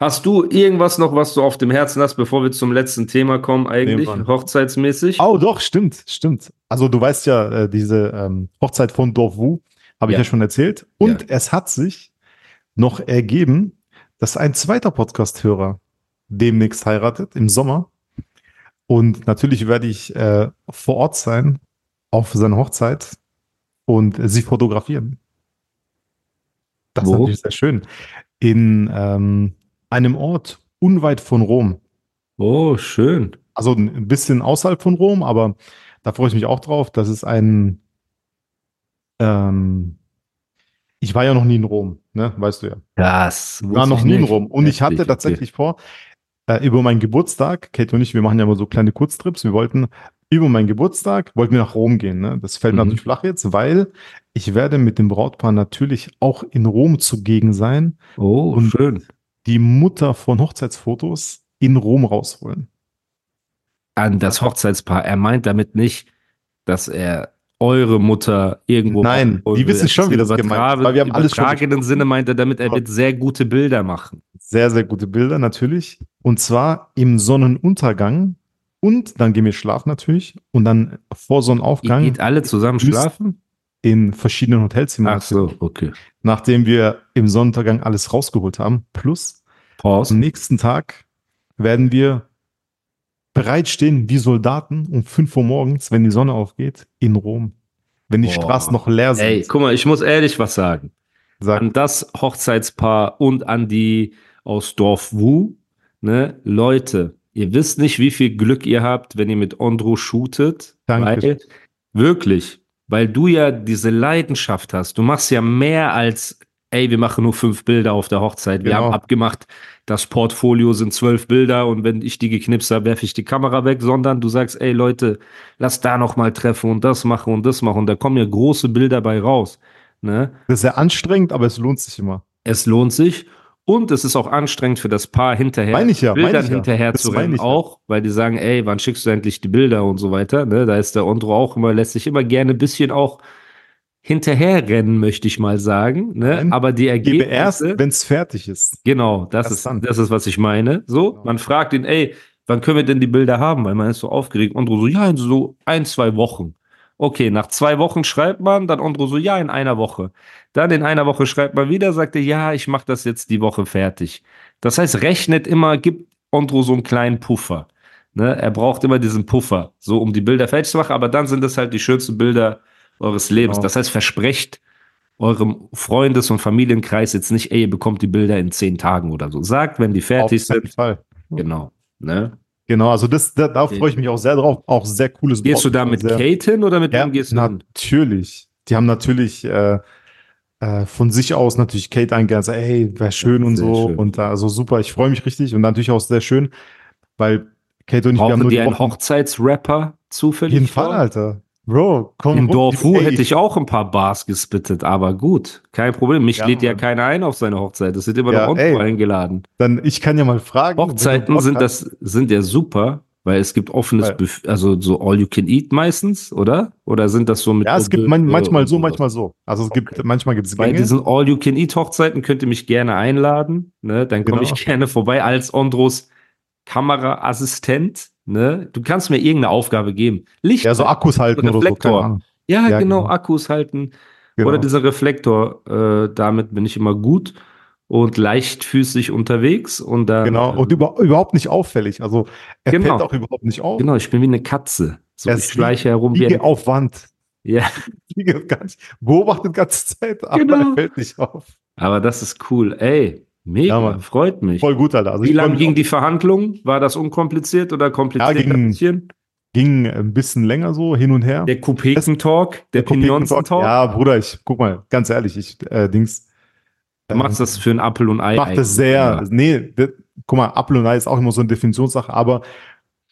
Hast du irgendwas noch, was du auf dem Herzen hast, bevor wir zum letzten Thema kommen, eigentlich, Nee, hochzeitsmäßig? Oh, doch, stimmt, stimmt. Also du weißt ja, äh, diese ähm, Hochzeit von Dorf Wu, habe ich Ja. ja schon erzählt. Und Ja. es hat sich noch ergeben, dass ein zweiter Podcast-Hörer demnächst heiratet, im Sommer. Und natürlich werde ich äh, vor Ort sein auf seiner Hochzeit und sie fotografieren. Das ist Wo? natürlich sehr schön. In ähm, einem Ort unweit von Rom. Oh, schön. Also ein bisschen außerhalb von Rom, aber da freue ich mich auch drauf. Das ist ein. Ähm, ich war ja noch nie in Rom, ne? Weißt du ja. Das Ich war noch nie in Rom. Und ich hatte tatsächlich vor, äh, über meinen Geburtstag, Kate und ich, wir machen ja immer so kleine Kurztrips. Wir wollten über meinen Geburtstag, wollten wir nach Rom gehen. Ne? Das fällt Mhm. natürlich flach jetzt, weil ich werde mit dem Brautpaar natürlich auch in Rom zugegen sein, Oh, Und- schön. Die Mutter von Hochzeitsfotos in Rom rausholen. An das Hochzeitspaar. Er meint damit nicht, dass er eure Mutter irgendwo. Nein, die wissen schon, Im wie das gemeint ist, weil wir haben alles schon übertragenen Sinne meint er damit, er wird sehr gute Bilder machen. Sehr, sehr gute Bilder natürlich. Und zwar im Sonnenuntergang. Und dann gehen wir schlafen natürlich. Und dann vor Ihr Sonnenaufgang geht alle zusammen müsst- schlafen? In verschiedenen Hotelzimmern. Ach so, okay. Nachdem wir im Sonnenuntergang alles rausgeholt haben. Plus Pause. am nächsten Tag werden wir bereitstehen wie Soldaten um 5 Uhr morgens, wenn die Sonne aufgeht, in Rom. Wenn die Boah. Straßen noch leer sind. Ey, guck mal, ich muss ehrlich was sagen. Sag, An das Hochzeitspaar und an die aus Dorf Wu, ne, Leute, ihr wisst nicht, wie viel Glück ihr habt, wenn ihr mit Ondro shootet. Danke. Weil, wirklich, weil du ja diese Leidenschaft hast. Du machst ja mehr als, ey, wir machen nur fünf Bilder auf der Hochzeit. Wir Genau. haben abgemacht, das Portfolio sind zwölf Bilder und wenn ich die geknipst habe, werfe ich die Kamera weg, sondern du sagst, ey Leute, lass da noch mal treffen und das machen und das machen. Und da kommen ja große Bilder bei raus. Ne? das ist sehr anstrengend, aber es lohnt sich immer. Es lohnt sich. Und es ist auch anstrengend für das Paar hinterher, Meine ich ja, meine Bildern ich ja. hinterher Das zu meine rennen ich auch, weil die sagen, ey, wann schickst du endlich die Bilder und so weiter. Ne? Da ist der Ondro auch immer, lässt sich immer gerne ein bisschen auch hinterherrennen, möchte ich mal sagen. Ne? Aber die Gebe erst, Ergebnisse, wenn es fertig ist. genau, das ist, das ist, was ich meine. So, Genau. man fragt ihn, ey, wann können wir denn die Bilder haben? Weil man ist so aufgeregt. Ondro so, ja, in so ein, zwei Wochen. Okay, nach zwei Wochen schreibt man, dann Ondro so, ja, in einer Woche. Dann in einer Woche schreibt man wieder, sagt er, ja, ich mache das jetzt die Woche fertig. Das heißt, rechnet immer, gibt Ondro so einen kleinen Puffer. Ne? Er braucht immer diesen Puffer, so um die Bilder fertig zu machen, aber dann sind das halt die schönsten Bilder eures Lebens. Genau. Das heißt, versprecht eurem Freundes- und Familienkreis jetzt nicht, ey, ihr bekommt die Bilder in zehn Tagen oder so. Sagt, wenn die fertig Auf jeden sind. Fall. Genau. Ne? Genau, also das, da, da freue ich mich auch sehr drauf. Auch sehr cooles Gehst du da mit sehr, Kate hin oder mit Ja, wem gehst du hin? natürlich. Die haben natürlich äh, äh, von sich aus natürlich Kate eingeladen, ey, wäre schön und so. schön. Und da, also super, ich freue mich richtig und natürlich auch sehr schön, weil Kate und ich, wir haben Brauchen nur die einen Hochzeitsrapper zufällig? Auf jeden Fall? Alter. Bro, komm. In ey, Dorfu hätte ich auch ein paar Bars gespittet, aber gut, kein Problem. Mich Ja, lädt ja Mann. keiner ein auf seine Hochzeit. Es sind immer Ja, noch ey. Ondro eingeladen. Dann, ich kann ja mal fragen. Hochzeiten sind das sind ja super, weil es gibt offenes Buffet, also so all you can eat meistens, oder? Oder sind das so mit Ja, es gibt man, manchmal so, manchmal so. Also es gibt, manchmal gibt es Bei diesen all you can eat Hochzeiten könnt ihr mich gerne einladen, ne? Dann komme Genau. ich gerne vorbei als Ondros Kameraassistent, ne? Du kannst mir irgendeine Aufgabe geben. Licht Ja, so Akkus halten oder so. Reflektor. keine Ahnung. Ja, Ja, genau, genau. Akkus halten. Genau. Oder dieser Reflektor, äh, damit bin ich immer gut und leichtfüßig unterwegs. Und dann, Genau, und über, überhaupt nicht auffällig. Also er Genau. fällt auch überhaupt nicht auf. genau, ich bin wie eine Katze. So, Er ich schleiche herum wie ein, auf Wand. Ja, beobachtet die ganze Zeit, aber Genau. er fällt nicht auf. aber das ist cool. Ey, mega, Ja, freut mich. Voll gut, Alter. Also Wie lange ging die Verhandlung? War das unkompliziert oder kompliziert Ja, ging- ein bisschen? ging ein bisschen länger so hin und her. Der Kupeken-Talk, der Kopeken- Pinionsen-Talk? Ja, Bruder, ich guck mal, ganz ehrlich, ich äh, Dings, Du machst das für ein Apfel und Ei. macht das sehr, ja. nee, das, guck mal, Apfel und Ei ist auch immer so eine Definitionssache, aber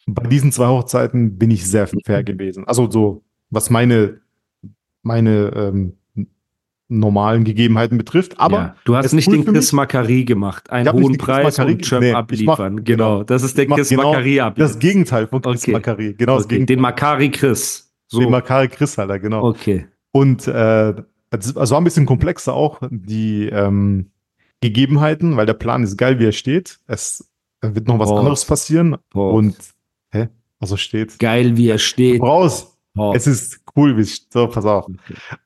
bei diesen zwei Hochzeiten bin ich sehr fair gewesen. Also so, was meine, meine ähm, normalen Gegebenheiten betrifft. Aber ja. du hast nicht cool den Chris. Macari gemacht. Einen hohen Preis und Chöp nee, abliefern. mach- genau. Das ist der Chris genau Macari abliefern. Das Gegenteil von Chris Okay. Macari. Genau das okay. Gegenteil. Den Macari Chris. So. Den Macari Chris, Alter, genau. okay. Und äh, das also war ein bisschen komplexer auch, die ähm, Gegebenheiten, weil der Plan ist geil, wie er steht. Es wird noch was Boah. anderes passieren. Boah. Und, hä? Also steht. Geil, wie er steht. Raus! Oh. Es ist cool, wie es, so, pass auf.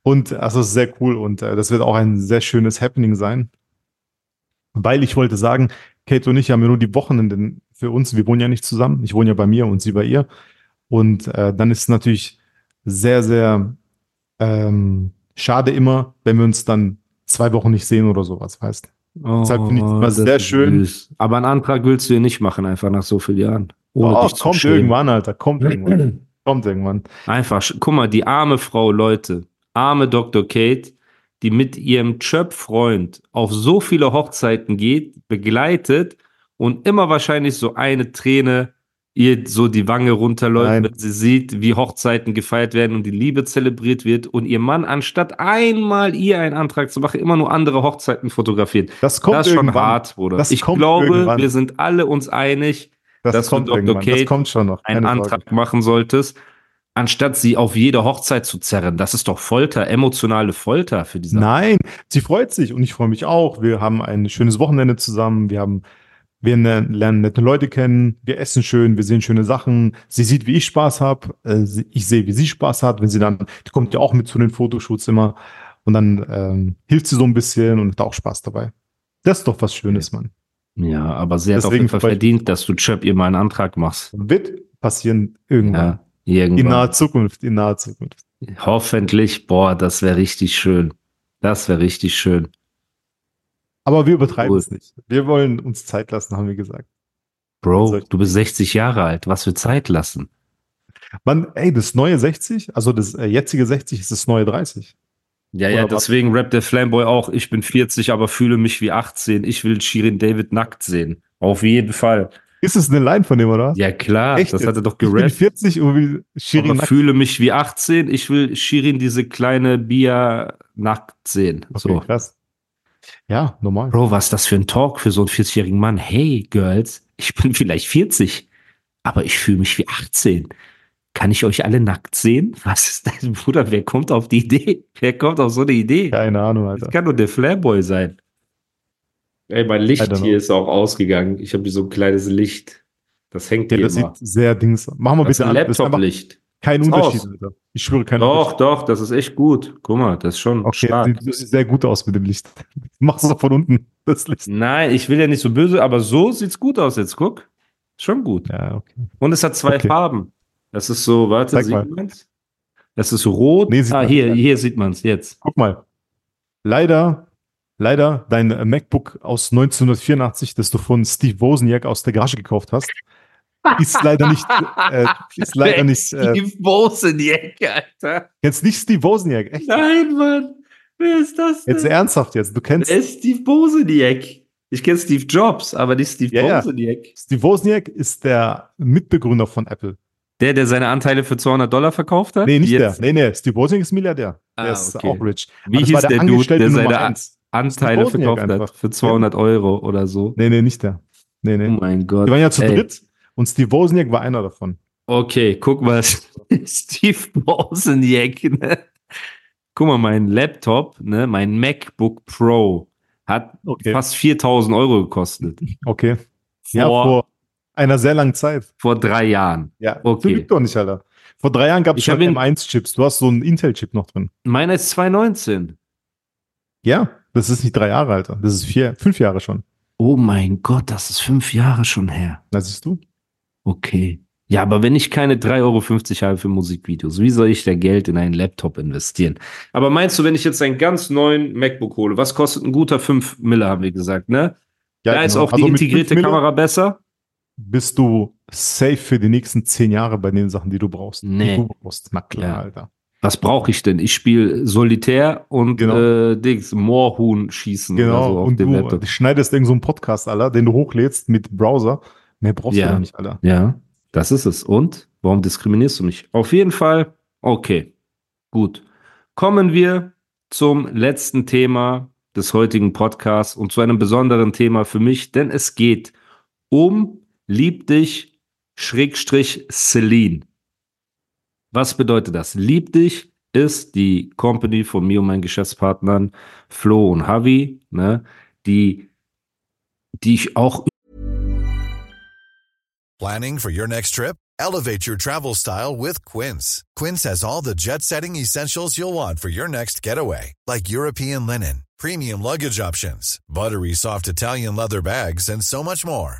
Und also sehr cool und äh, das wird auch ein sehr schönes Happening sein. Weil ich wollte sagen, Kate und ich haben ja nur die Wochenenden für uns. Wir wohnen ja nicht zusammen. Ich wohne ja bei mir und sie bei ihr. Und äh, dann ist es natürlich sehr, sehr ähm, schade immer, wenn wir uns dann zwei Wochen nicht sehen oder sowas, weißt Oh, Deshalb finde ich das immer das sehr schön. süß. Aber einen Antrag willst du hier nicht machen, einfach nach so vielen Jahren. Ohne Oh, kommt schämen. irgendwann, Alter. Kommt irgendwann. kommt irgendwann. Einfach, guck mal, die arme Frau, Leute, arme Dr. Kate, die mit ihrem Chöp-Freund auf so viele Hochzeiten geht, begleitet und immer wahrscheinlich so eine Träne ihr so die Wange runterläuft, Nein. wenn sie sieht, wie Hochzeiten gefeiert werden und die Liebe zelebriert wird und ihr Mann, anstatt einmal ihr einen Antrag zu machen, immer nur andere Hochzeiten fotografiert. Das kommt das ist schon irgendwann. hart, Bruder. Das ich glaube, irgendwann. wir sind alle uns einig, Das dass du kommt Dr. Kate das kommt schon noch. einen. Antrag machen solltest, anstatt sie auf jede Hochzeit zu zerren. Das ist doch Folter, emotionale Folter für diese. Nein, sie freut sich und ich freue mich auch. Wir haben ein schönes Wochenende zusammen. Wir haben, wir ne- lernen nette Leute kennen. Wir essen schön. Wir sehen schöne Sachen. Sie sieht, wie ich Spaß habe. Ich sehe, wie sie Spaß hat. Wenn sie dann, die kommt ja auch mit zu den Fotoshoots immer. Und dann ähm, hilft sie so ein bisschen und hat auch Spaß dabei. Das ist doch was Schönes, Mann. Ja, aber sie hat auf jeden Fall verdient, dass du Chöp ihr mal einen Antrag machst. Wird passieren irgendwann. Ja, In irgendwann. naher Zukunft, in naher Zukunft. Hoffentlich, boah, das wäre richtig schön. Das wäre richtig schön. Aber wir übertreiben Cool. es nicht. Wir wollen uns Zeit lassen, haben wir gesagt. Bro, ich- du bist 60 Jahre alt. Was für Zeit lassen? Man, ey, das neue 60, also das äh, jetzige 60 ist das neue 30. Ja, Oder ja, deswegen rappt der Flamboy auch. Ich bin 40, aber fühle mich wie 18. Ich will Shirin David nackt sehen. Auf jeden Fall. Ist es eine Line von dem, oder? Ja, klar. Echt das hat er doch Ich bin gerappt. 40 und will Shirin aber fühle mich wie 18. Ich will Shirin diese kleine Bia nackt sehen. Okay, So. krass. Ja, normal. Bro, was ist das für ein Talk für so einen 40-jährigen Mann? Hey, Girls, ich bin vielleicht 40, aber ich fühle mich wie 18. Kann ich euch alle nackt sehen? Was ist das, Bruder? Wer kommt auf die Idee? Wer kommt auf so eine Idee? Keine Ahnung, Das Alter. kann nur der Flairboy sein. Ey, mein Licht hier ist auch ausgegangen. Ich habe hier so ein kleines Licht. Das hängt Ja, hier das immer. sieht sehr dings. Machen wir Das bitte ein. Das Laptop-Licht. kein Unterschied, aus. Alter. Ich schwöre, kein Doch, Unterschied. doch, das ist echt gut. Guck mal, das ist schon Okay, stark. sieht, das sieht sehr gut aus mit dem Licht. Machst du von unten das Licht. Nein, ich will ja nicht so böse, aber so sieht's gut aus jetzt. Guck. Schon gut. Ja, okay. Und es hat zwei Okay. Farben. Das ist so, warte, Zeig sieht mal. man's? Das ist rot. Nee, sieht ah, man hier, nicht. hier sieht man's jetzt. Guck mal. Leider, leider, dein MacBook aus 1984, das du von Steve Wozniak aus der Garage gekauft hast, ist leider nicht, äh, ist leider nicht, äh, Steve Wozniak, Alter. jetzt nicht Steve Wozniak, echt? Nein, Mann. Wer ist das denn? Jetzt ernsthaft jetzt, du kennst Wer ist Steve Wozniak? Ich kenne Steve Jobs, aber nicht Steve Ja, ja. Wozniak. Steve Wozniak ist der Mitbegründer von Apple. Der, der seine Anteile für 200 Dollar verkauft hat? Nee, nicht Jetzt der. Nee, nee, Steve Wozniak ist Milliardär. Der Ah, ist okay. auch rich. Wie Aber das hieß war der, Dude, der seine eins. Anteile verkauft hat einfach. für 200 Euro oder so? Nee, nee, nicht der. Nee, nee. Oh mein Gott. Die waren ja zu Ey. dritt und Steve Wozniak war einer davon. Okay, guck mal, Steve Wozniak, ne? Guck mal, mein Laptop, ne, mein MacBook Pro hat Okay. fast 4000 Euro gekostet. Okay. Vor, Ja, vor einer sehr langen Zeit. drei Jahren. Ja, Okay. okay. doch nicht, Alter. Vor drei Jahren gab es Ich schon hab ihn- M1-Chips. Du hast so einen Intel-Chip noch drin. Meiner ist 2019. Ja, das ist nicht drei Jahre, Alter. Das ist vier, fünf Jahre schon. Oh mein Gott, das ist fünf Jahre schon her. Da siehst du. Okay. Ja, aber wenn ich keine 3,50 Euro habe für Musikvideos, wie soll ich da Geld in einen Laptop investieren? Aber meinst du, wenn ich jetzt einen ganz neuen MacBook hole, was kostet ein guter 5 Mille, haben wir gesagt, ne? Ja, da ist genau. auch Also die mit integrierte Kamera besser. Bist du safe für die nächsten zehn Jahre bei den Sachen, die du brauchst. Nee. Die du brauchst. Na klar, Ja. Alter. Was brauche ich denn? Ich spiele Solitär und Genau. äh, Dings, Moorhuhn schießen oder Genau, so auf und du Laptop. schneidest irgend so einen Podcast, Alter, den du hochlädst mit Browser. Mehr brauchst Ja. du nicht, Alter. Ja, das ist es. Und warum diskriminierst du mich? Auf jeden Fall, okay, gut. Kommen wir zum letzten Thema des heutigen Podcasts und zu einem besonderen Thema für mich, denn es geht um Lieb dich, Schrägstrich Celine. Was bedeutet das? Lieb dich ist die Company von mir und meinen Geschäftspartnern Flo und Javi, ne, die, die ich auch Planning for your next trip? Elevate your travel style with Quince. Quince has all the jet setting essentials you'll want for your next getaway, like European linen, premium luggage options, buttery soft Italian leather bags, and so much more.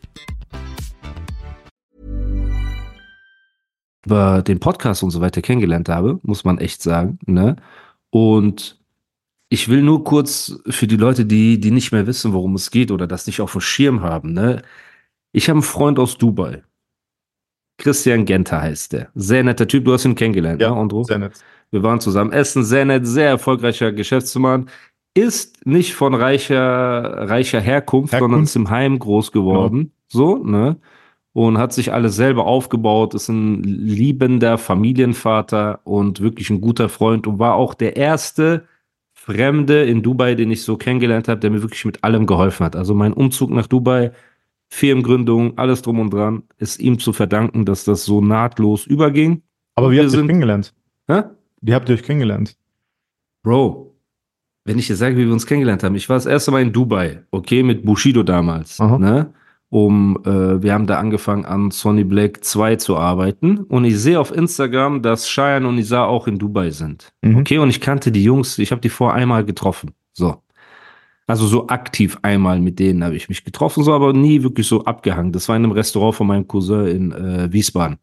über den Podcast und so weiter kennengelernt habe, muss man echt sagen. Ne? Und ich will nur kurz für die Leute, die, die nicht mehr wissen, worum es geht oder das nicht auf dem Schirm haben. Ne? Ich habe einen Freund aus Dubai. Christian Genter heißt der. Sehr netter Typ. Du hast ihn kennengelernt, Ja, ne, Andro? Sehr nett. Wir waren zusammen essen, sehr nett, sehr erfolgreicher Geschäftsmann. Ist nicht von reicher, reicher Herkunft, Herkunft. sondern ist im Heim groß geworden. So, ne? Und hat sich alles selber aufgebaut, ist ein liebender Familienvater und wirklich ein guter Freund und war auch der erste Fremde in Dubai, den ich so kennengelernt habe, der mir wirklich mit allem geholfen hat. Also mein Umzug nach Dubai, Firmengründung, alles drum und dran, ist ihm zu verdanken, dass das so nahtlos überging. Aber wie Wir habt ihr euch sind- kennengelernt? Hä? Wie habt ihr euch kennengelernt? Bro, wenn ich dir sage, wie wir uns kennengelernt haben, ich war das erste Mal in Dubai, okay, mit Bushido damals, Aha. ne? Um, äh, wir haben da angefangen an Sony Black 2 zu arbeiten und ich sehe auf Instagram, dass Cheyenne und Isa auch in Dubai sind. Mhm. Okay, und ich kannte die Jungs, ich habe die vor einmal getroffen. So. Also so aktiv einmal mit denen habe ich mich getroffen, so aber nie wirklich so abgehangen. Das war in einem Restaurant von meinem Cousin in äh, Wiesbaden.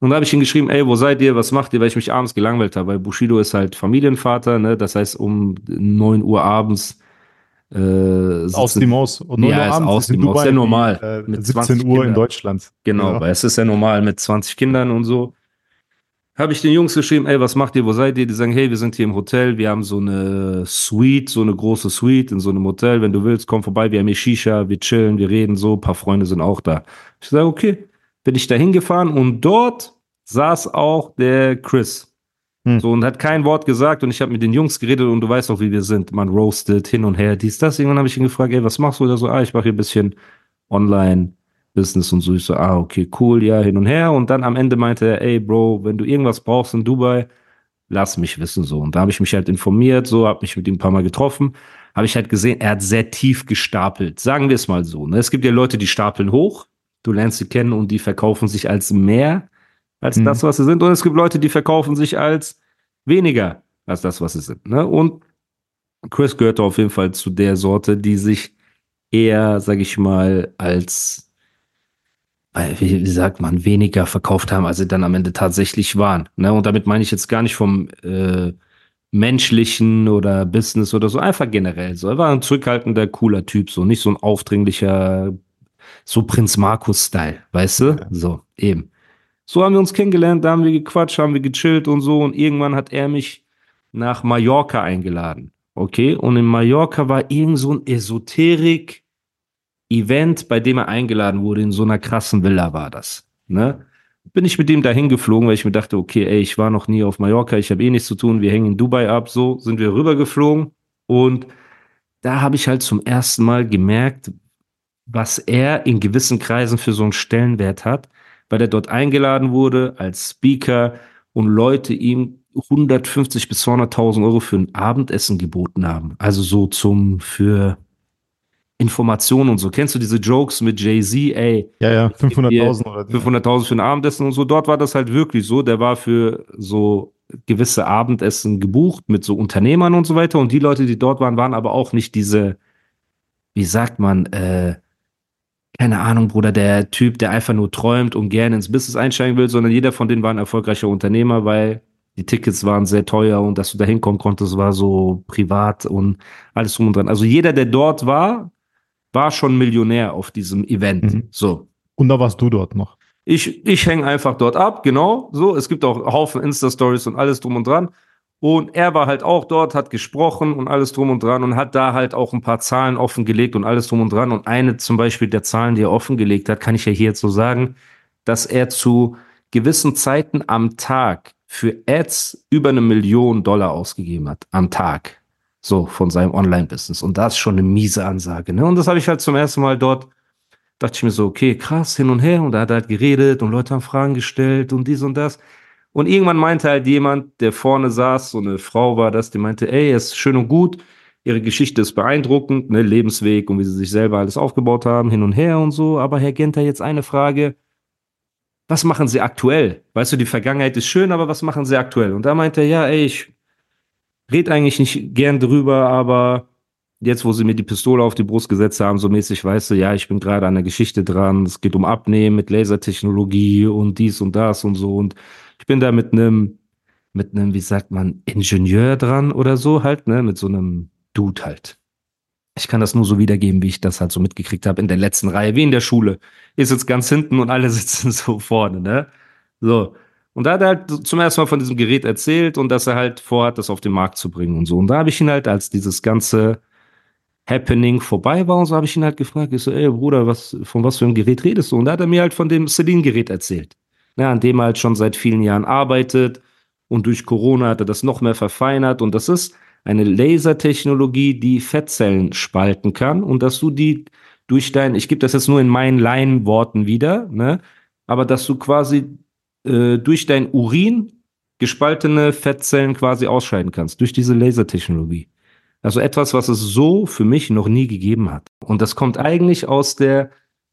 Und da habe ich ihn geschrieben, ey, wo seid ihr, was macht ihr, weil ich mich abends gelangweilt habe, weil Bushido ist halt Familienvater, ne? Das heißt, um 9 Uhr abends äh, sitzen- Aus die Maus. Und Ja, ist aus ist in Maus. Dubai Sehr wie, normal. Äh, Mit 17 20 Uhr in Kindern. Deutschland. Genau, Ja. weil es ist ja normal mit 20 Kindern und so. Habe ich den Jungs geschrieben, ey, was macht ihr, wo seid ihr? Die sagen, hey, wir sind hier im Hotel, wir haben so eine Suite, so eine große Suite in so einem Hotel. Wenn du willst, komm vorbei, wir haben hier Shisha, wir chillen, wir reden so, ein paar Freunde sind auch da. Ich sage, okay, bin ich da hingefahren und dort saß auch der Chris. Hm. So, und hat kein Wort gesagt und ich habe mit den Jungs geredet und du weißt auch, wie wir sind. Man roastet hin und her, dies, das. Irgendwann habe ich ihn gefragt, ey, was machst du? Der so, ah, ich mache hier ein bisschen Online-Business und so. Ich so, ah, okay, cool, ja, hin und her. Und dann am Ende meinte er, ey, Bro, wenn du irgendwas brauchst in Dubai, lass mich wissen, so. Und da habe ich mich halt informiert, so, habe mich mit ihm ein paar Mal getroffen. Habe ich halt gesehen, er hat sehr tief gestapelt. Sagen wir es mal so. Ne? Es gibt ja Leute, die stapeln hoch. Du lernst sie kennen und die verkaufen sich als mehr als Mhm. das, was sie sind. Und es gibt Leute, die verkaufen sich als weniger als das, was sie sind. Ne? Und Chris gehörte auf jeden Fall zu der Sorte, die sich eher, sag ich mal, als, äh, wie wie sagt man, weniger verkauft haben, als sie dann am Ende tatsächlich waren. Ne? Und damit meine ich jetzt gar nicht vom äh, menschlichen oder Business oder so, einfach generell so. Er war ein zurückhaltender, cooler Typ, so nicht so ein aufdringlicher, so Prinz Markus-Style, weißt du? Ja. So, eben. So haben wir uns kennengelernt, da haben wir gequatscht, haben wir gechillt und so. Und irgendwann hat er mich nach Mallorca eingeladen. Okay? Und in Mallorca war irgend so ein Esoterik-Event, bei dem er eingeladen wurde. In so einer krassen Villa war das. Ne? Bin ich mit ihm dahin geflogen, weil ich mir dachte, okay, ey, ich war noch nie auf Mallorca, ich habe eh nichts zu tun, wir hängen in Dubai ab. So sind wir rübergeflogen. Und da habe ich halt zum ersten Mal gemerkt, was er in gewissen Kreisen für so einen Stellenwert hat, weil er dort eingeladen wurde als Speaker und Leute ihm 150 bis 200.000 Euro für ein Abendessen geboten haben. Also so zum, für Informationen und so. Kennst du diese Jokes mit Jay-Z? Ey, Ja, ja, ich geb dir 500.000 oder 500.000 für ein Abendessen und so. Dort war das halt wirklich so. Der war für so gewisse Abendessen gebucht mit so Unternehmern und so weiter. Und die Leute, die dort waren, waren aber auch nicht diese, wie sagt man, äh, keine Ahnung, Bruder, der Typ, der einfach nur träumt und gerne ins Business einsteigen will, sondern jeder von denen war ein erfolgreicher Unternehmer, weil die Tickets waren sehr teuer und dass du da hinkommen konntest, war so privat und alles drum und dran. Also jeder, der dort war, war schon Millionär auf diesem Event. Mhm. So. Und da warst du dort noch. Ich, ich hänge einfach dort ab, genau. So, es gibt auch Haufen Insta-Stories und alles drum und dran. Und er war halt auch dort, hat gesprochen und alles drum und dran und hat da halt auch ein paar Zahlen offengelegt und alles drum und dran. Und eine zum Beispiel der Zahlen, die er offengelegt hat, kann ich ja hier jetzt so sagen, dass er zu gewissen Zeiten am Tag für Ads über eine Million Dollar ausgegeben hat. Am Tag. So, von seinem Online-Business. Und das ist schon eine miese Ansage. Ne? Und das habe ich halt zum ersten Mal dort dachte ich mir so, okay, krass, hin und her. Und da hat er halt geredet und Leute haben Fragen gestellt und dies und das. Und irgendwann meinte halt jemand, der vorne saß, so eine Frau war das, die meinte, ey, es ist schön und gut, ihre Geschichte ist beeindruckend, ne, Lebensweg und wie sie sich selber alles aufgebaut haben, hin und her und so. Aber Herr Genter, jetzt eine Frage. Was machen Sie aktuell? Weißt du, die Vergangenheit ist schön, aber was machen Sie aktuell? Und da meinte er, ja, ey, ich red eigentlich nicht gern drüber, aber jetzt, wo sie mir die Pistole auf die Brust gesetzt haben, so mäßig, weißt du, ja, ich bin gerade an der Geschichte dran, es geht um Abnehmen mit Lasertechnologie und dies und das und so und ich bin da mit einem, mit einem, wie sagt man, Ingenieur dran oder so halt, ne, mit so einem Dude halt. Ich kann das nur so wiedergeben, wie ich das halt so mitgekriegt habe in der letzten Reihe, wie in der Schule. Ist jetzt ganz hinten und alle sitzen so vorne, ne? So. Und da hat er halt zum ersten Mal von diesem Gerät erzählt und dass er halt vorhat, das auf den Markt zu bringen und so. Und da habe ich ihn halt, als dieses ganze Happening vorbei war und so, habe ich ihn halt gefragt, ich so, ey Bruder, was, von was für einem Gerät redest du? Und da hat er mir halt von dem Celine-Gerät erzählt, ne, an dem er halt schon seit vielen Jahren arbeitet und durch Corona hat er das noch mehr verfeinert und das ist eine Lasertechnologie, die Fettzellen spalten kann und dass du die durch dein, ich gebe das jetzt nur in meinen Laienworten wieder, ne, aber dass du quasi äh, durch dein Urin gespaltene Fettzellen quasi ausscheiden kannst, durch diese Lasertechnologie. Also etwas, was es so für mich noch nie gegeben hat. Und das kommt eigentlich aus der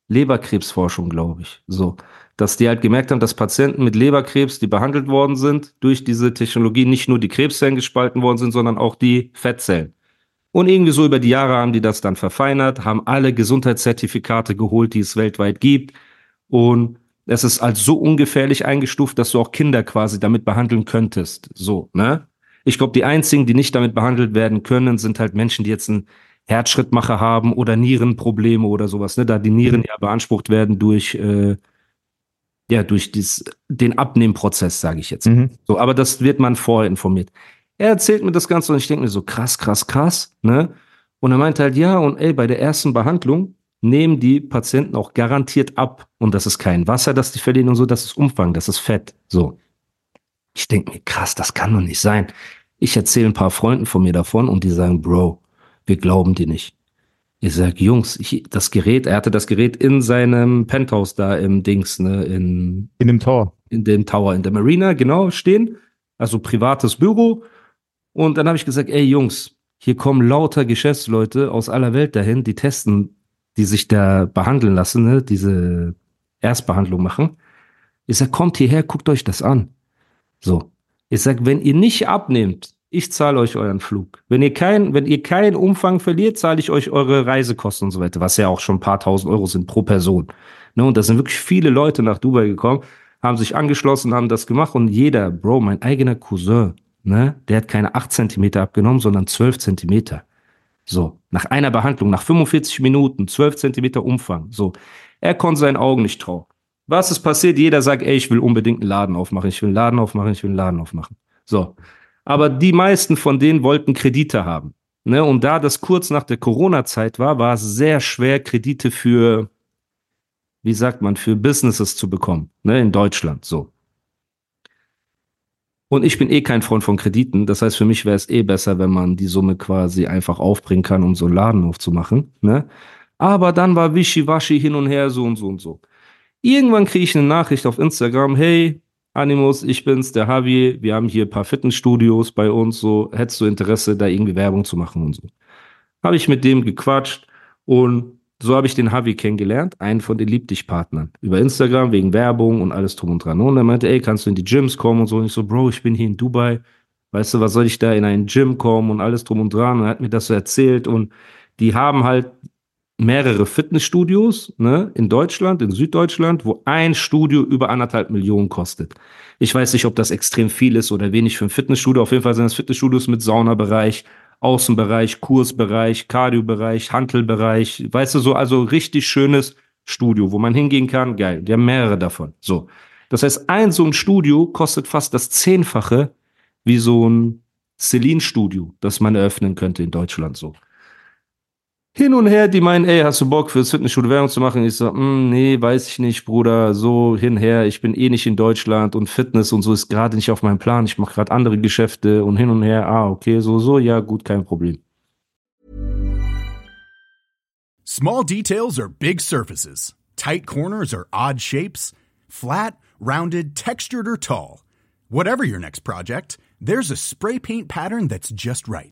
Leberkrebsforschung, glaube ich. So, dass die halt gemerkt haben, dass Patienten mit Leberkrebs, die behandelt worden sind, durch diese Technologie nicht nur die Krebszellen gespalten worden sind, sondern auch die Fettzellen. Und irgendwie so über die Jahre haben die das dann verfeinert, haben alle Gesundheitszertifikate geholt, die es weltweit gibt. Und es ist als so ungefährlich eingestuft, dass du auch Kinder quasi damit behandeln könntest. So, ne? Ich glaube, die einzigen, die nicht damit behandelt werden können, sind halt Menschen, die jetzt einen Herzschrittmacher haben oder Nierenprobleme oder sowas, ne? Da die Nieren ja beansprucht werden durch, äh, ja, durch dies, den Abnehmprozess, sage ich jetzt. Mhm. So, aber das wird man vorher informiert. Er erzählt mir das Ganze und ich denke mir so, krass, krass, krass, ne? Und er meinte halt, ja, und ey, bei der ersten Behandlung nehmen die Patienten auch garantiert ab. Und das ist kein Wasser, das die verlieren und so, das ist Umfang, das ist Fett. So. Ich denke mir, krass, das kann doch nicht sein. Ich erzähle ein paar Freunden von mir davon und die sagen, Bro, wir glauben dir nicht. Ich sag, Jungs, ich, das Gerät, er hatte das Gerät in seinem Penthouse da im Dings, ne, in, In dem Tor. in dem Tower, in der Marina, genau, stehen. Also privates Büro. Und dann habe ich gesagt, ey Jungs, hier kommen lauter Geschäftsleute aus aller Welt dahin, die testen, die sich da behandeln lassen, ne, diese Erstbehandlung machen. Ich sag, kommt hierher, guckt euch das an. So. Ich sag, wenn ihr nicht abnehmt, ich zahle euch euren Flug. Wenn ihr kein, wenn ihr keinen Umfang verliert, zahle ich euch eure Reisekosten und so weiter, was ja auch schon ein paar tausend Euro sind pro Person. Ne, und da sind wirklich viele Leute nach Dubai gekommen, haben sich angeschlossen, haben das gemacht und jeder, Bro, mein eigener Cousin, ne, der hat keine 8 Zentimeter abgenommen, sondern 12 Zentimeter. So, nach einer Behandlung, nach 45 Minuten, 12 Zentimeter Umfang. So, er konnte seinen Augen nicht trauen. Was ist passiert? Jeder sagt, ey, ich will unbedingt einen Laden aufmachen, ich will einen Laden aufmachen, ich will einen Laden aufmachen. So. Aber die meisten von denen wollten Kredite haben. Ne? Und da das kurz nach der Corona-Zeit war, war es sehr schwer, Kredite für, wie sagt man, für Businesses zu bekommen. Ne? In Deutschland, so. Und ich bin eh kein Freund von Krediten. Das heißt, für mich wäre es eh besser, wenn man die Summe quasi einfach aufbringen kann, um so einen Laden aufzumachen. Ne? Aber dann war Wischiwaschi hin und her, so und so und so. Irgendwann kriege ich eine Nachricht auf Instagram, hey, Animus, ich bin's, der Javi, wir haben hier ein paar Fitnessstudios bei uns, so, hättest du Interesse, da irgendwie Werbung zu machen und so. Habe ich mit dem gequatscht und so habe ich den Javi kennengelernt, einen von den Lieb dich Partnern. Über Instagram, wegen Werbung und alles drum und dran. Und er meinte, ey, kannst du in die Gyms kommen und so. Und ich so, Bro, ich bin hier in Dubai. Weißt du, was soll ich da in ein Gym kommen und alles drum und dran? Und er hat mir das so erzählt und die haben halt mehrere Fitnessstudios ne, in Deutschland, in Süddeutschland, wo ein Studio über anderthalb Millionen kostet. Ich weiß nicht, ob das extrem viel ist oder wenig für ein Fitnessstudio. Auf jeden Fall sind das Fitnessstudios mit Saunabereich, Außenbereich, Kursbereich, Cardiobereich, Hantelbereich. Weißt du, so also richtig schönes Studio, wo man hingehen kann. Geil. Die haben mehrere davon. So. Das heißt, ein so ein Studio kostet fast das Zehnfache wie so ein Celine-Studio, das man eröffnen könnte in Deutschland so hin und her, die meinen, ey, hast du Bock fürs Fitnessstudio Werbung zu machen? Ich so, mm, nee, weiß ich nicht, Bruder, so hinher, ich bin eh nicht in Deutschland und Fitness und so ist gerade nicht auf meinem Plan. Ich mache gerade andere Geschäfte und hin und her, ah, okay, so, so, ja, gut, kein Problem. Small details are big surfaces. Tight corners are odd shapes. Flat, rounded, textured or tall. Whatever your next project, there's a spray paint pattern that's just right.